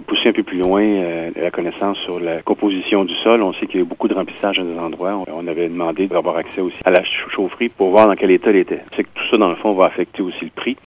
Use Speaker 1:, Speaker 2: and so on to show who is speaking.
Speaker 1: pousser un peu plus loin euh, la connaissance sur la composition du sol. On sait qu'il y a eu beaucoup de remplissage dans des endroits. On avait demandé d'avoir accès aussi à la chaufferie pour voir dans quel état elle était. C'est que tout ça, dans le fond, va affecter aussi le prix.